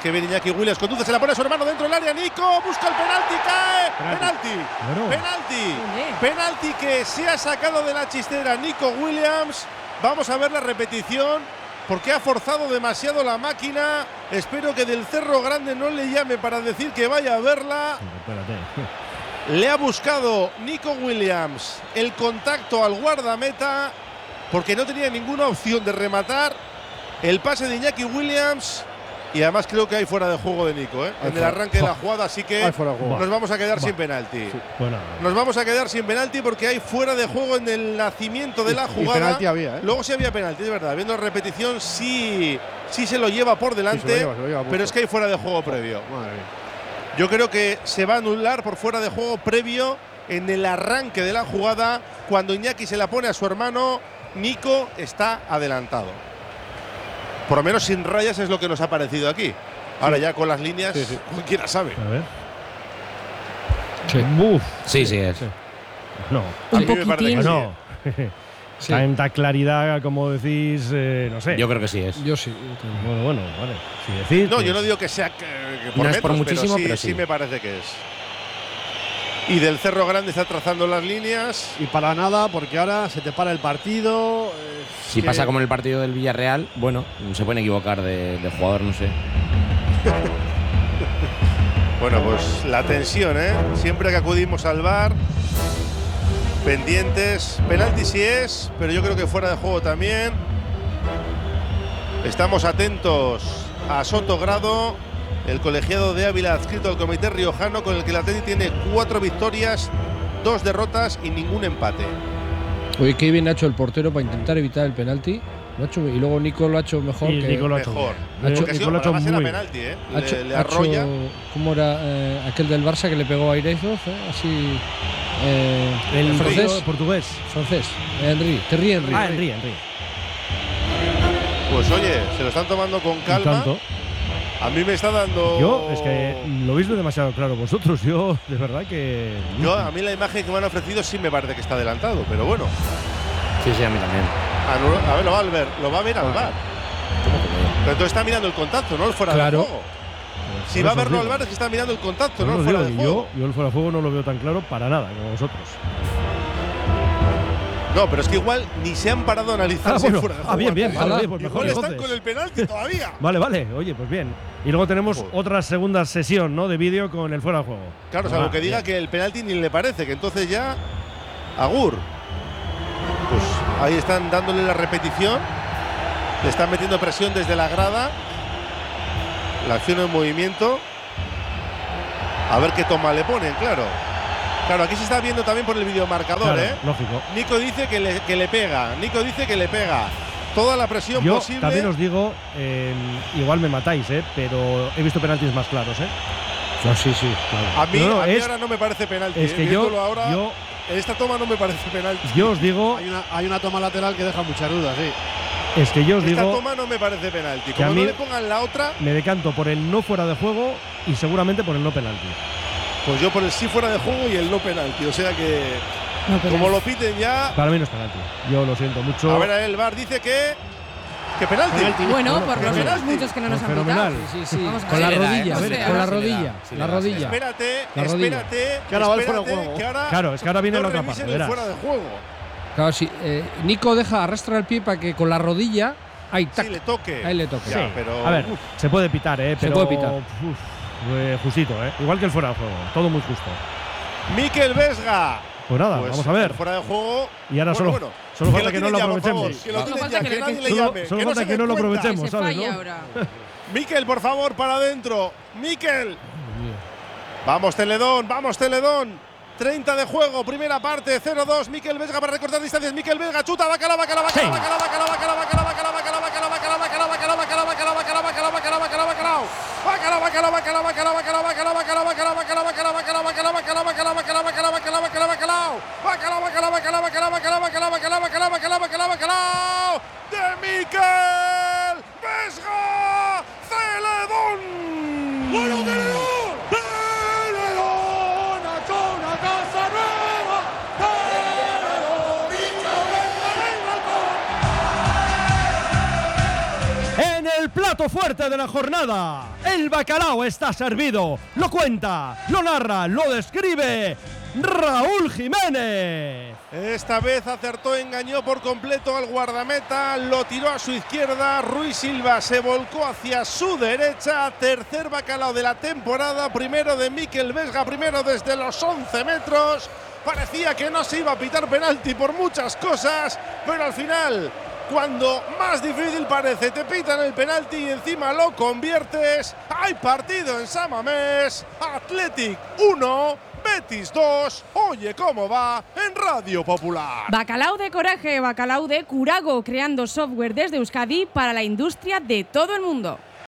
que viene Iñaki Williams, conduce, se la pone a su hermano dentro del área. Nico busca el penalti, cae. Penalti. Penalti. Penalti que se ha sacado de la chistera Nico Williams. Vamos a ver la repetición porque ha forzado demasiado la máquina. Espero que del Cerro Grande no le llame para decir que vaya a verla. Le ha buscado Nico Williams el contacto al guardameta porque no tenía ninguna opción de rematar. El pase de Iñaki Williams y además creo que hay fuera de juego de Nico, ¿eh? en el arranque de la jugada, así que nos vamos a quedar sin penalti. Nos vamos a quedar sin penalti porque hay fuera de juego en el nacimiento de la jugada. ¿eh? Luego sí había penalti, es verdad. Viendo repetición, sí, sí se lo lleva por delante, pero es que hay fuera de juego previo. Yo creo que se va a anular por fuera de juego previo en el arranque de la jugada. Cuando Iñaki se la pone a su hermano, Nico está adelantado por lo menos sin rayas es lo que nos ha parecido aquí. Ahora ya con las líneas, cualquiera sabe. A ver. Sí, sí, es. No. Un poquitín. No. Tanta claridad como decís, eh, no sé. Yo creo que sí es. Yo sí. Bueno, bueno, vale. Si decís, no, yo pues- no digo que sea que, que por, No es por metros, muchísimo, pero, sí, pero sí. me parece que es. Y del Cerro Grande está trazando las líneas. Y para nada, porque ahora se te para el partido. eh, Si que- pasa como en el partido del Villarreal, bueno, se pueden equivocar de, de jugador, no sé. Bueno, pues la tensión, ¿eh? Siempre que acudimos al bar, pendientes. Penalti sí es, pero yo creo que fuera de juego también. Estamos atentos a Soto Grado, el colegiado de Ávila adscrito al comité riojano, con el que el Atleti tiene cuatro victorias, dos derrotas y ningún empate. Oye, qué bien ha hecho el portero para intentar evitar el penalti. Lo ha hecho- y luego Nico lo ha hecho mejor. Y que, Nico lo ha hecho Mejor. Ha hecho- ha Nico lo ha hecho además era muy penalti, ¿eh? ha hecho- Le, le ha hecho- arrolla. ¿Cómo era eh, aquel del Barça que le pegó a Ireizos? eh? Así. eh, El francés. portugués. Francés. Henry. Terry Henry. Ah, Henry, Henry. Pues oye, se lo están tomando con calma. tanto. A mí me está dando. Yo, es que lo veis demasiado claro vosotros. Yo, de verdad que. Yo, a mí la imagen que me han ofrecido sí me parece que está adelantado, pero bueno. Sí, sí, a mí también. Anula- A ver, lo va a ver, lo va a ver al bar. Pero entonces está mirando el contacto, no el fuera Claro. de juego. Si va a verlo al bar es que está mirando el contacto, no el fuera digo de juego. yo, yo el fuera de juego no lo veo tan claro para nada como vosotros. No, pero es que igual ni se han parado a analizar Ah, si el bueno. fuera de Ah, bien, bien. Vale, pues mejor están con el penalti todavía. Vale, vale. Oye, pues bien. Y luego tenemos Joder. otra segunda sesión, ¿no? De vídeo con el fuera de juego. Claro, salvo Ah, que diga bien. que el penalti ni le parece, que entonces ya. Agur. Pues ahí están dándole la repetición. Le están metiendo presión desde la grada. La acción en movimiento. A ver qué toma le ponen, claro. Claro, aquí se está viendo también por el videomarcador, Claro, ¿eh? lógico. Nico dice que le, que le pega. Nico dice que le pega. Toda la presión Yo posible. también os digo, eh, igual me matáis, ¿eh? Pero he visto penaltis más claros, ¿eh? No, sí, sí, claro. A mí, No, no, a mí es- ahora no me parece penalti. Es ¿eh? que yo, ahora, yo, en esta toma no me parece penalti. yo os digo, Hay una, hay una toma lateral que deja muchas dudas, sí. es que yo os Esta digo, toma no me parece penalti. que a Como mí- no le pongan la otra, me decanto por el no fuera de juego y seguramente por el no penalti. Pues yo por el sí fuera de juego y el no penalti. O sea que, No, como lo piten ya. Para mí no es penalti. Yo lo siento mucho. A ver, el VAR dice que. que penalti. Bueno, por otros penalti. muchos que no nos han pitado. Sí, sí. Vamos a con la rodilla, con la rodilla, la rodilla. Espérate, La rodilla. espérate. Que ahora va el fuera de juego. ahora Claro, es que ahora viene no la otra parte, el fuera de juego. Claro, sí. eh, Nico deja, arrastra el pie para que con la rodilla. Ahí, tac. Sí, le toque. Ahí le toque. Ya, Sí. pero- A ver, uf. se puede pitar, ¿eh? Se puede pitar. uf, eh, justito, ¿eh? Igual que el fuera de juego. Todo muy justo. Miquel Vesga. Pues nada, Pues vamos a ver. Fuera de juego. Y ahora bueno, solo, bueno. solo falta que no lo aprovechemos. favor, Que lo Solo falta ya, que que le- nadie que- le Solo, llame. solo que no falta se que dé no lo aprovechemos, se ¿sabes? falla no? ahora. Miquel, por favor, para adentro. Miquel. Vamos, Teledón, vamos, Teledón. 30 de juego, primera parte, 0-2. Miquel Vesga para recortar distancias. Miquel Vesga, chuta, bacala, bacala, bacala, Sí. bacala, bacala, bacala, bacala, bacala, bacala, bacala, fuerte de la jornada. El bacalao está servido. Lo cuenta, lo narra, lo describe Raúl Jiménez. Esta vez acertó, engañó por completo al guardameta, lo tiró a su izquierda, Ruiz Silva se volcó hacia su derecha, tercer bacalao de la temporada, primero de Miquel Vesga, primero desde los 11 metros. Parecía que no se iba a pitar penalti por muchas cosas, pero al final cuando más difícil parece, te pitan el penalti y encima lo conviertes. Hay partido en Samamés. Athletic 1, Betis 2. Oye cómo va en Radio Popular. Bacalao de coraje, bacalao de Curago, creando software desde Euskadi para la industria de todo el mundo.